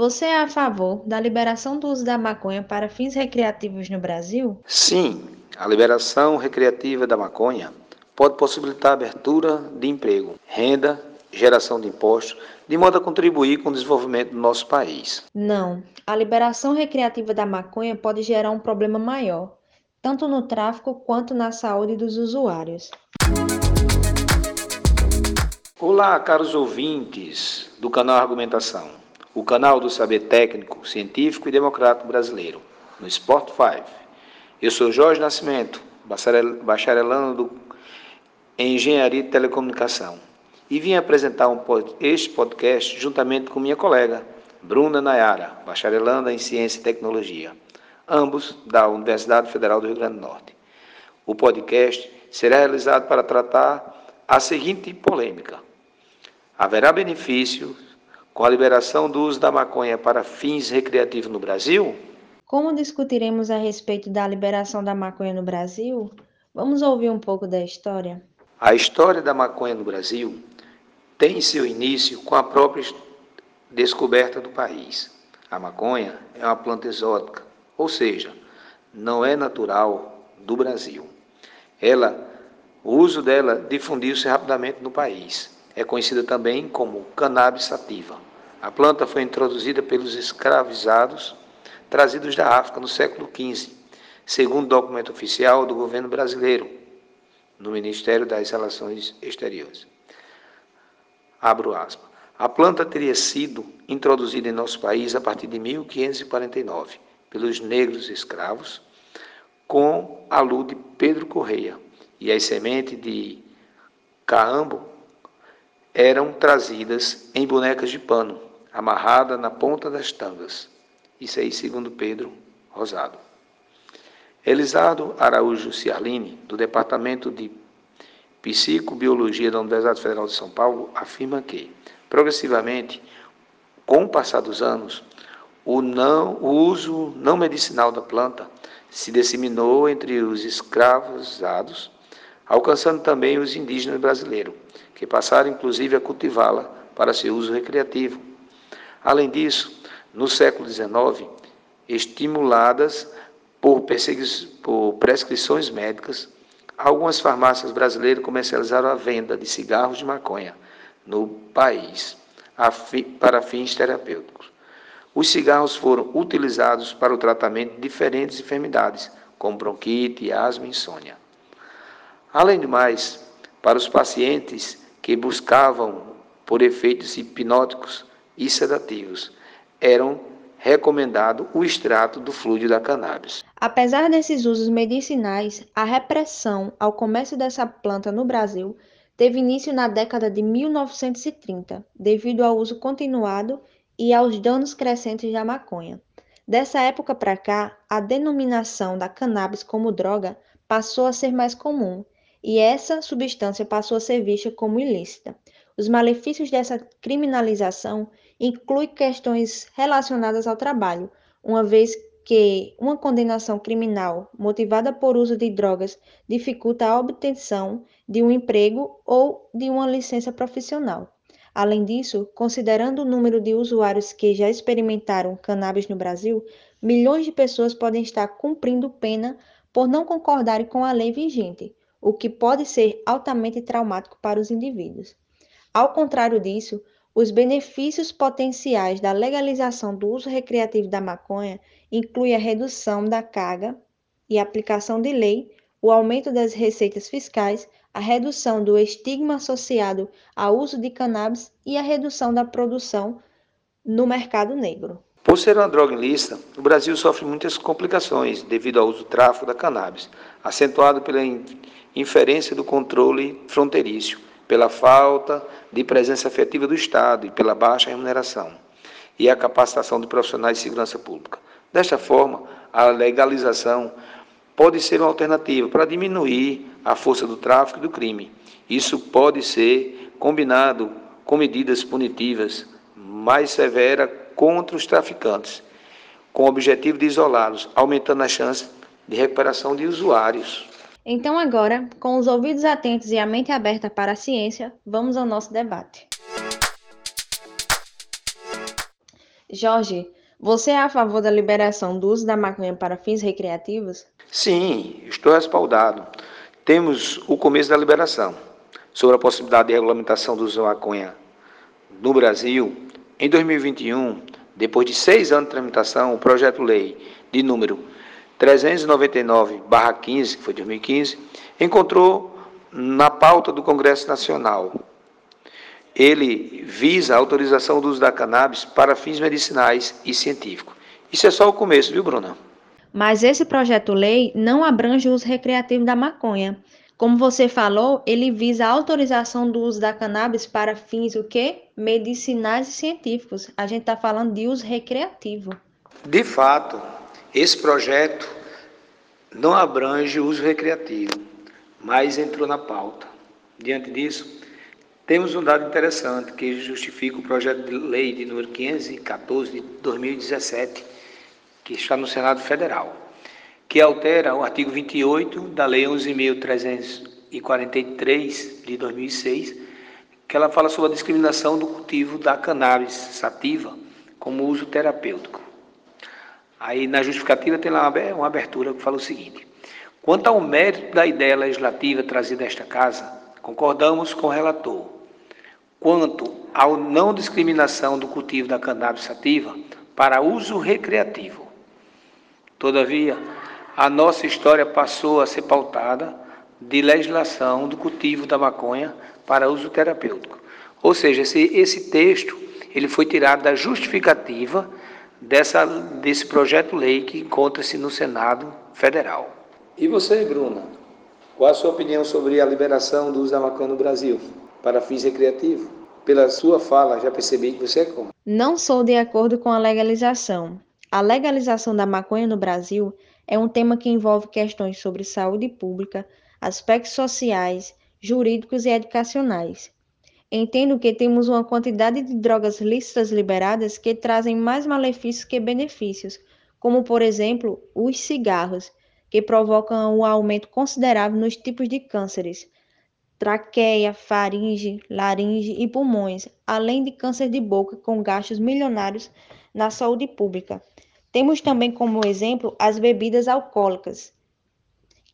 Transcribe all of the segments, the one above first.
Você é a favor da liberação do uso da maconha para fins recreativos no Brasil? Sim, a liberação recreativa da maconha pode possibilitar a abertura de emprego, renda, geração de impostos, de modo a contribuir com o desenvolvimento do nosso país. Não, a liberação recreativa da maconha pode gerar um problema maior, tanto no tráfico quanto na saúde dos usuários. Olá, caros ouvintes do canal Argumentação, o canal do saber técnico, científico e democrático brasileiro, no 5. Eu sou Jorge Nascimento, bacharelando do, em Engenharia de Telecomunicação, e vim apresentar um, este podcast juntamente com minha colega, Bruna Nayara, bacharelanda em Ciência e Tecnologia, ambos da Universidade Federal do Rio Grande do Norte. O podcast será realizado para tratar a seguinte polêmica Haverá benefício com a liberação do uso da maconha para fins recreativos no Brasil? Como discutiremos a respeito da liberação da maconha no Brasil, vamos ouvir um pouco da história. A história da maconha no Brasil tem seu início com a própria descoberta do país. A maconha é uma planta exótica, ou seja, não é natural do Brasil. Ela, o uso dela difundiu-se rapidamente no país é conhecida também como cannabis sativa. A planta foi introduzida pelos escravizados trazidos da África no século XV, segundo documento oficial do governo brasileiro, no Ministério das Relações Exteriores. Abro aspas. A planta teria sido introduzida em nosso país a partir de 1549 pelos negros escravos, com a luz de Pedro Correia, e as sementes de caambo eram trazidas em bonecas de pano, amarrada na ponta das tangas. Isso aí, segundo Pedro Rosado. Elisardo Araújo Ciarline, do Departamento de Psicobiologia da Universidade Federal de São Paulo, afirma que, progressivamente, com o passar dos anos, o, não, o uso não medicinal da planta se disseminou entre os escravizados, alcançando também os indígenas brasileiros, que passaram inclusive a cultivá-la para seu uso recreativo. Além disso, no século XIX, estimuladas por, por prescrições médicas, algumas farmácias brasileiras comercializaram a venda de cigarros de maconha no país para fins terapêuticos. Os cigarros foram utilizados para o tratamento de diferentes enfermidades, como bronquite, asma e insônia. Além do mais, para os pacientes que buscavam por efeitos hipnóticos e sedativos. Eram recomendado o extrato do fluido da cannabis. Apesar desses usos medicinais, a repressão ao comércio dessa planta no Brasil teve início na década de 1930, devido ao uso continuado e aos danos crescentes da maconha. Dessa época para cá, a denominação da cannabis como droga passou a ser mais comum e essa substância passou a ser vista como ilícita. Os malefícios dessa criminalização incluem questões relacionadas ao trabalho, uma vez que uma condenação criminal motivada por uso de drogas dificulta a obtenção de um emprego ou de uma licença profissional. Além disso, considerando o número de usuários que já experimentaram cannabis no Brasil, milhões de pessoas podem estar cumprindo pena por não concordarem com a lei vigente, o que pode ser altamente traumático para os indivíduos. Ao contrário disso, os benefícios potenciais da legalização do uso recreativo da maconha incluem a redução da carga e aplicação de lei, o aumento das receitas fiscais, a redução do estigma associado ao uso de cannabis e a redução da produção no mercado negro. Por ser uma droga ilícita, o Brasil sofre muitas complicações devido ao uso do tráfico da cannabis, acentuado pela inferência do controle fronteiriço, pela falta de presença efetiva do Estado e pela baixa remuneração, e a capacitação de profissionais de segurança pública. Desta forma, a legalização pode ser uma alternativa para diminuir a força do tráfico e do crime. Isso pode ser combinado com medidas punitivas mais severas contra os traficantes, com o objetivo de isolá-los, aumentando a chance de recuperação de usuários. Então, agora, com os ouvidos atentos e a mente aberta para a ciência, vamos ao nosso debate. Jorge, você é a favor da liberação do uso da maconha para fins recreativos? Sim, estou respaldado. Temos o começo da liberação sobre a possibilidade de regulamentação do uso da maconha no Brasil. Em 2021, depois de seis anos de tramitação, o projeto-lei de número 399-15, que foi 2015, encontrou na pauta do Congresso Nacional. Ele visa a autorização do uso da cannabis para fins medicinais e científicos. Isso é só o começo, viu, Bruna? Mas esse projeto-lei não abrange o uso recreativo da maconha. Como você falou, ele visa a autorização do uso da cannabis para fins o quê? Medicinais e científicos. A gente está falando de uso recreativo. De fato, esse projeto não abrange o uso recreativo, mas entrou na pauta. Diante disso, temos um dado interessante que justifica o projeto de lei de número 514 de 2017, que está no Senado Federal, que altera o artigo 28 da Lei 11.343 de 2006, que ela fala sobre a discriminação do cultivo da cannabis sativa como uso terapêutico. Aí na justificativa tem lá uma abertura que fala o seguinte: quanto ao mérito da ideia legislativa trazida a esta casa, concordamos com o relator. Quanto à não discriminação do cultivo da cannabis sativa para uso recreativo. Todavia, a nossa história passou a ser pautada de legislação do cultivo da maconha para uso terapêutico. Ou seja, esse, esse texto ele foi tirado da justificativa dessa, desse projeto-lei que encontra-se no Senado Federal. E você, Bruna? Qual a sua opinião sobre a liberação do uso da maconha no Brasil para fins recreativos? Pela sua fala, já percebi que você é como. Não sou de acordo com a legalização. A legalização da maconha no Brasil é um tema que envolve questões sobre saúde pública, aspectos sociais, jurídicos e educacionais. Entendo que temos uma quantidade de drogas lícitas liberadas que trazem mais malefícios que benefícios, como, por exemplo, os cigarros, que provocam um aumento considerável nos tipos de cânceres, traqueia, faringe, laringe e pulmões, além de câncer de boca com gastos milionários na saúde pública. Temos também como exemplo as bebidas alcoólicas,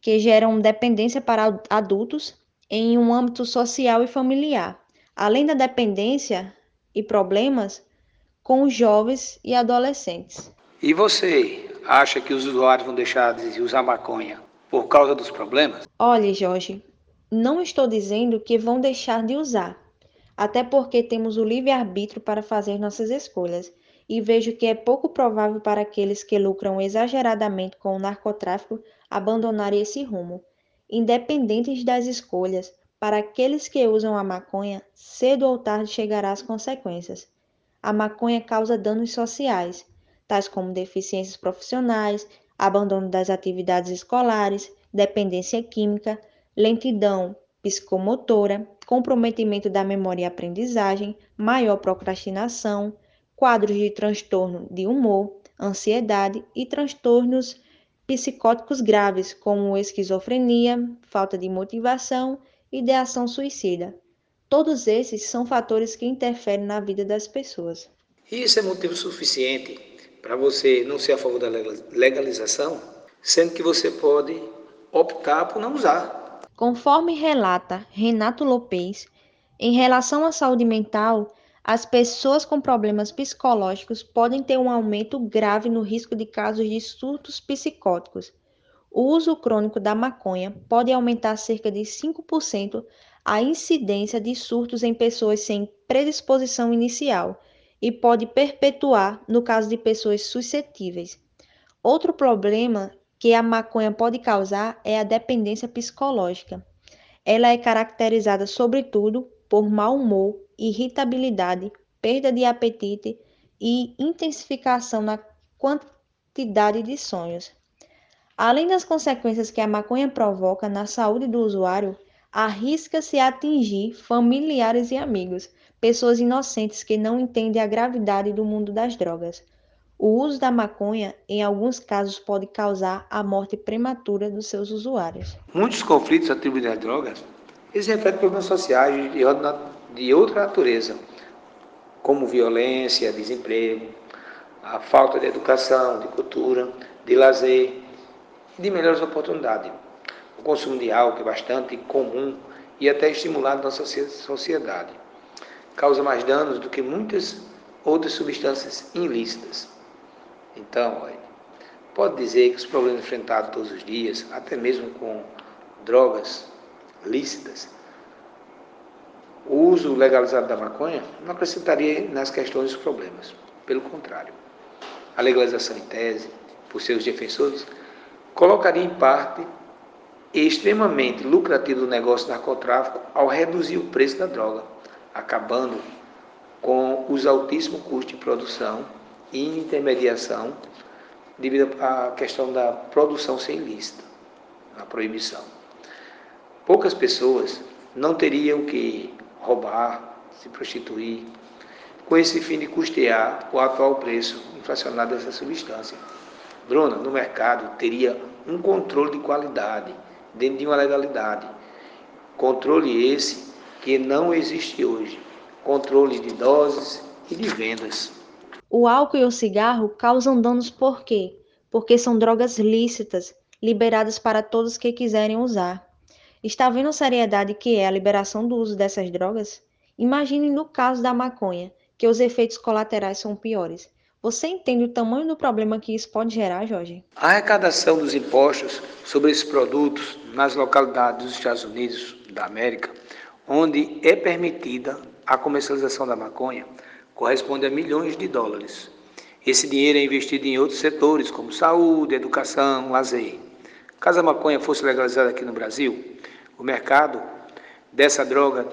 que geram dependência para adultos em um âmbito social e familiar além da dependência e problemas com os jovens e adolescentes. E você acha que os usuários vão deixar de usar maconha por causa dos problemas? Olhe, Jorge, não estou dizendo que vão deixar de usar, até porque temos o livre-arbítrio para fazer nossas escolhas. E vejo que é pouco provável para aqueles que lucram exageradamente com o narcotráfico abandonarem esse rumo. Independentes das escolhas, para aqueles que usam a maconha, cedo ou tarde chegará as consequências. A maconha causa danos sociais, tais como deficiências profissionais, abandono das atividades escolares, dependência química, lentidão psicomotora, comprometimento da memória e aprendizagem, maior procrastinação, quadros de transtorno de humor, ansiedade e transtornos psicóticos graves, como esquizofrenia, falta de motivação ideação suicida. Todos esses são fatores que interferem na vida das pessoas. Isso é motivo suficiente para você não ser a favor da legalização, sendo que você pode optar por não usar. Conforme relata Renato Lopes, em relação à saúde mental, as pessoas com problemas psicológicos podem ter um aumento grave no risco de casos de surtos psicóticos o uso crônico da maconha pode aumentar cerca de 5% a incidência de surtos em pessoas sem predisposição inicial e pode perpetuar no caso de pessoas suscetíveis. Outro problema que a maconha pode causar é a dependência psicológica. Ela é caracterizada, sobretudo, por mau humor, irritabilidade, perda de apetite e intensificação na quantidade de sonhos. Além das consequências que a maconha provoca na saúde do usuário, arrisca-se a atingir familiares e amigos, pessoas inocentes que não entendem a gravidade do mundo das drogas. O uso da maconha, em alguns casos, pode causar a morte prematura dos seus usuários. Muitos conflitos atribuídos às drogas eles refletem problemas sociais de outra natureza, como violência, desemprego, a falta de educação, de cultura, de lazer e de melhores oportunidades. O consumo de álcool é bastante comum e até estimulado na sociedade. Causa mais danos do que muitas outras substâncias ilícitas. Então, pode dizer que os problemas enfrentados todos os dias, até mesmo com drogas lícitas, o uso legalizado da maconha não acrescentaria nas questões dos problemas. Pelo contrário, a legalização em tese, por seus defensores, colocaria em parte extremamente lucrativo do negócio do narcotráfico ao reduzir o preço da droga, acabando com os altíssimos custos de produção e intermediação devido à questão da produção sem lista, a proibição. Poucas pessoas não teriam que roubar, se prostituir, com esse fim de custear o atual preço inflacionado dessa substância. Bruna, no mercado teria um controle de qualidade dentro de uma legalidade. Controle esse que não existe hoje. Controle de doses e de vendas. O álcool e o cigarro causam danos por quê? Porque são drogas lícitas, liberadas para todos que quiserem usar. Está vendo a seriedade que é a liberação do uso dessas drogas? Imagine no caso da maconha, que os efeitos colaterais são piores. Você entende o tamanho do problema que isso pode gerar, Jorge? A arrecadação dos impostos sobre esses produtos nas localidades dos Estados Unidos da América, onde é permitida a comercialização da maconha, corresponde a milhões de dólares. Esse dinheiro é investido em outros setores, como saúde, educação, lazer. Caso a maconha fosse legalizada aqui no Brasil, o mercado dessa droga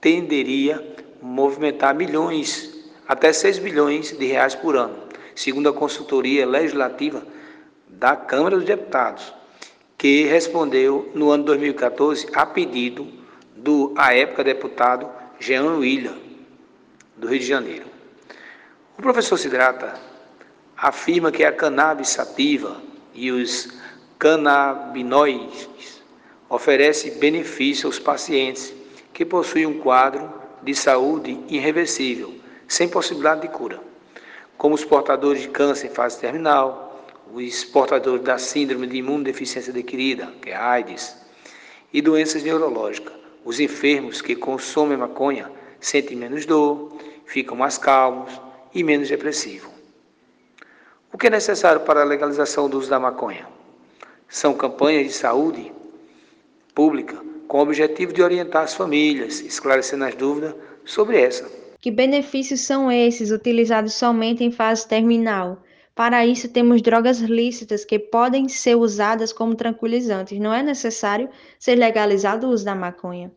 tenderia a movimentar milhões, até 6 bilhões de reais por ano, segundo a consultoria legislativa da Câmara dos Deputados, que respondeu no ano 2014 a pedido do, à época, deputado Jean William, do Rio de Janeiro. O professor Sidrata afirma que a cannabis sativa e os canabinoides oferece benefício aos pacientes que possuem um quadro de saúde irreversível, sem possibilidade de cura, como os portadores de câncer em fase terminal, os portadores da síndrome de imunodeficiência adquirida, que é AIDS, e doenças neurológicas. Os enfermos que consomem maconha sentem menos dor, ficam mais calmos e menos depressivos. O que é necessário para a legalização do uso da maconha? São campanhas de saúde pública com o objetivo de orientar as famílias, esclarecendo as dúvidas sobre essa. Que benefícios são esses utilizados somente em fase terminal? Para isso, temos drogas lícitas que podem ser usadas como tranquilizantes. Não é necessário ser legalizado o uso da maconha.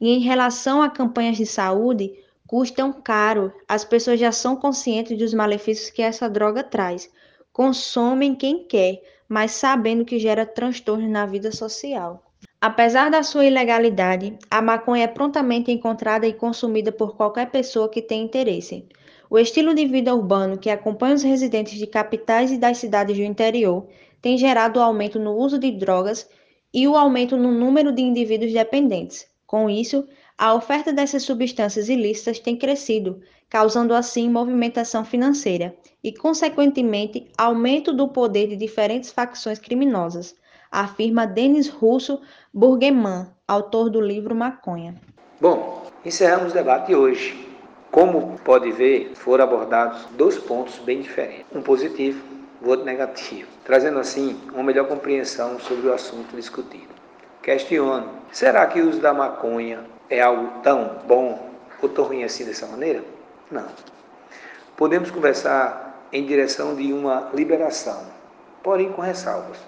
E em relação a campanhas de saúde, custam caro. As pessoas já são conscientes dos malefícios que essa droga traz. Consomem quem quer, mas sabendo que gera transtorno na vida social. Apesar da sua ilegalidade, a maconha é prontamente encontrada e consumida por qualquer pessoa que tenha interesse. O estilo de vida urbano que acompanha os residentes de capitais e das cidades do interior tem gerado aumento no uso de drogas e o aumento no número de indivíduos dependentes. Com isso, a oferta dessas substâncias ilícitas tem crescido, causando assim movimentação financeira e, consequentemente, aumento do poder de diferentes facções criminosas afirma Denis Russo Burgueman, autor do livro Maconha. Bom, encerramos o debate hoje. Como pode ver, foram abordados dois pontos bem diferentes, um positivo e outro negativo, trazendo assim uma melhor compreensão sobre o assunto discutido. Questiono: será que o uso da maconha é algo tão bom ou tão ruim assim dessa maneira? Não. Podemos conversar em direção de uma liberação, porém com ressalvas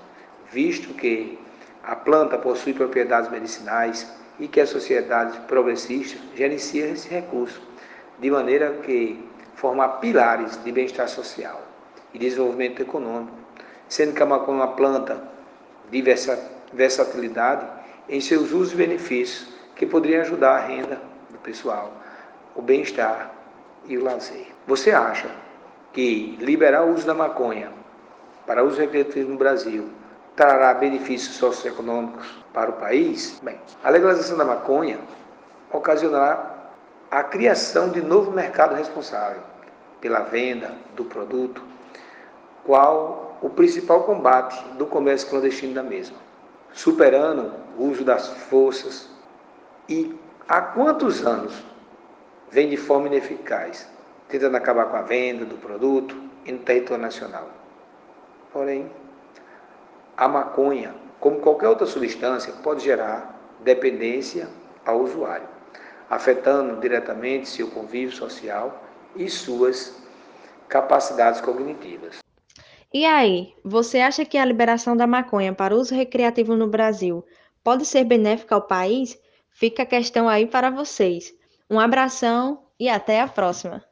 visto que a planta possui propriedades medicinais e que a sociedade progressista gerencia esse recurso, de maneira que formar pilares de bem-estar social e desenvolvimento econômico, sendo que a maconha é uma planta de versatilidade em seus usos e benefícios que poderiam ajudar a renda do pessoal, o bem-estar e o lazer. Você acha que liberar o uso da maconha para uso recreativo no Brasil trará benefícios socioeconômicos para o país? Bem, a legalização da maconha ocasionará a criação de novo mercado responsável, pela venda do produto, qual o principal combate do comércio clandestino da mesma, superando o uso das forças e há quantos anos vem de forma ineficaz, tentando acabar com a venda do produto e no território nacional. Porém, a maconha, como qualquer outra substância, pode gerar dependência ao usuário, afetando diretamente seu convívio social e suas capacidades cognitivas. E aí, você acha que a liberação da maconha para uso recreativo no Brasil pode ser benéfica ao país? Fica a questão aí para vocês. Um abração e até a próxima!